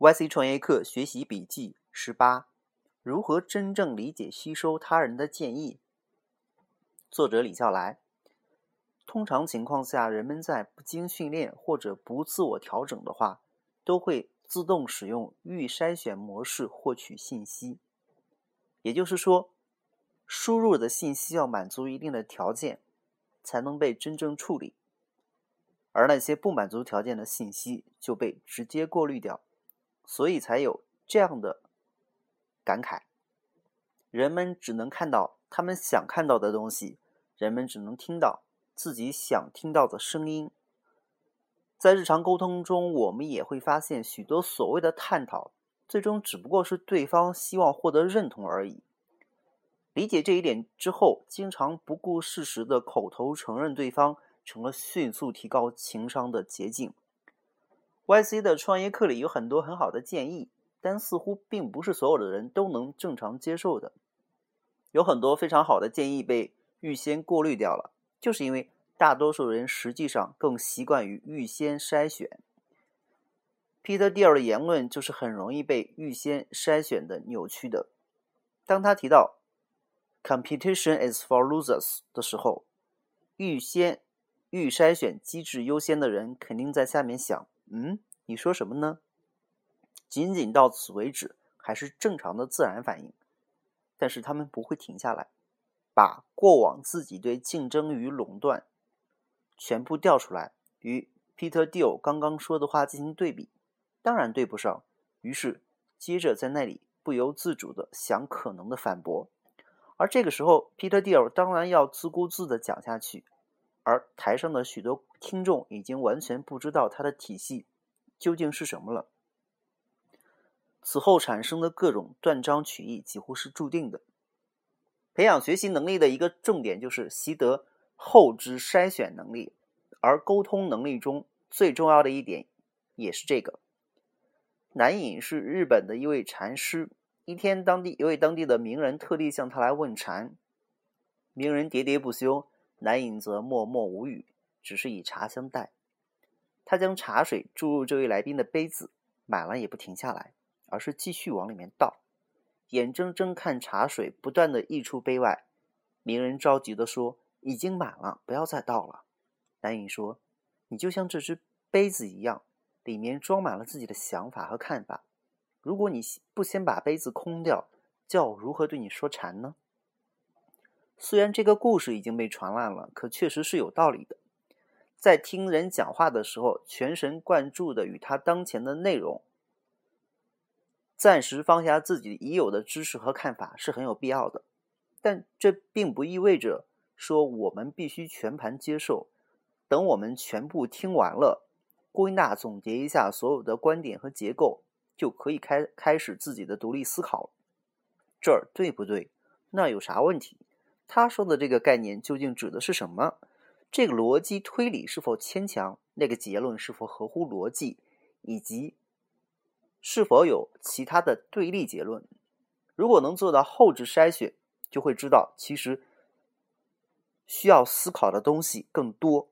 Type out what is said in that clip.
YC 创业课学习笔记十八：如何真正理解吸收他人的建议？作者李笑来。通常情况下，人们在不经训练或者不自我调整的话，都会自动使用预筛选模式获取信息。也就是说，输入的信息要满足一定的条件，才能被真正处理，而那些不满足条件的信息就被直接过滤掉，所以才有这样的感慨：人们只能看到他们想看到的东西，人们只能听到。自己想听到的声音，在日常沟通中，我们也会发现许多所谓的探讨，最终只不过是对方希望获得认同而已。理解这一点之后，经常不顾事实的口头承认对方，成了迅速提高情商的捷径。YC 的创业课里有很多很好的建议，但似乎并不是所有的人都能正常接受的。有很多非常好的建议被预先过滤掉了。就是因为大多数人实际上更习惯于预先筛选。Peter Deer 的言论就是很容易被预先筛选的扭曲的。当他提到 “competition is for losers” 的时候，预先预筛选机制优先的人肯定在下面想：“嗯，你说什么呢？”仅仅到此为止，还是正常的自然反应。但是他们不会停下来。把过往自己对竞争与垄断全部调出来，与 Peter Deal 刚刚说的话进行对比，当然对不上。于是接着在那里不由自主的想可能的反驳，而这个时候 Peter Deal 当然要自顾自的讲下去，而台上的许多听众已经完全不知道他的体系究竟是什么了。此后产生的各种断章取义几乎是注定的。培养学习能力的一个重点就是习得后知筛选能力，而沟通能力中最重要的一点也是这个。南隐是日本的一位禅师，一天，当地一位当地的名人特地向他来问禅，名人喋喋不休，南隐则默默无语，只是以茶相待。他将茶水注入这位来宾的杯子，满了也不停下来，而是继续往里面倒。眼睁睁看茶水不断的溢出杯外，名人着急的说：“已经满了，不要再倒了。”南隐说：“你就像这只杯子一样，里面装满了自己的想法和看法。如果你不先把杯子空掉，叫我如何对你说禅呢？”虽然这个故事已经被传烂了，可确实是有道理的。在听人讲话的时候，全神贯注的与他当前的内容。暂时放下自己已有的知识和看法是很有必要的，但这并不意味着说我们必须全盘接受。等我们全部听完了，归纳总结一下所有的观点和结构，就可以开开始自己的独立思考。这儿对不对？那有啥问题？他说的这个概念究竟指的是什么？这个逻辑推理是否牵强？那个结论是否合乎逻辑？以及？是否有其他的对立结论？如果能做到后置筛选，就会知道其实需要思考的东西更多。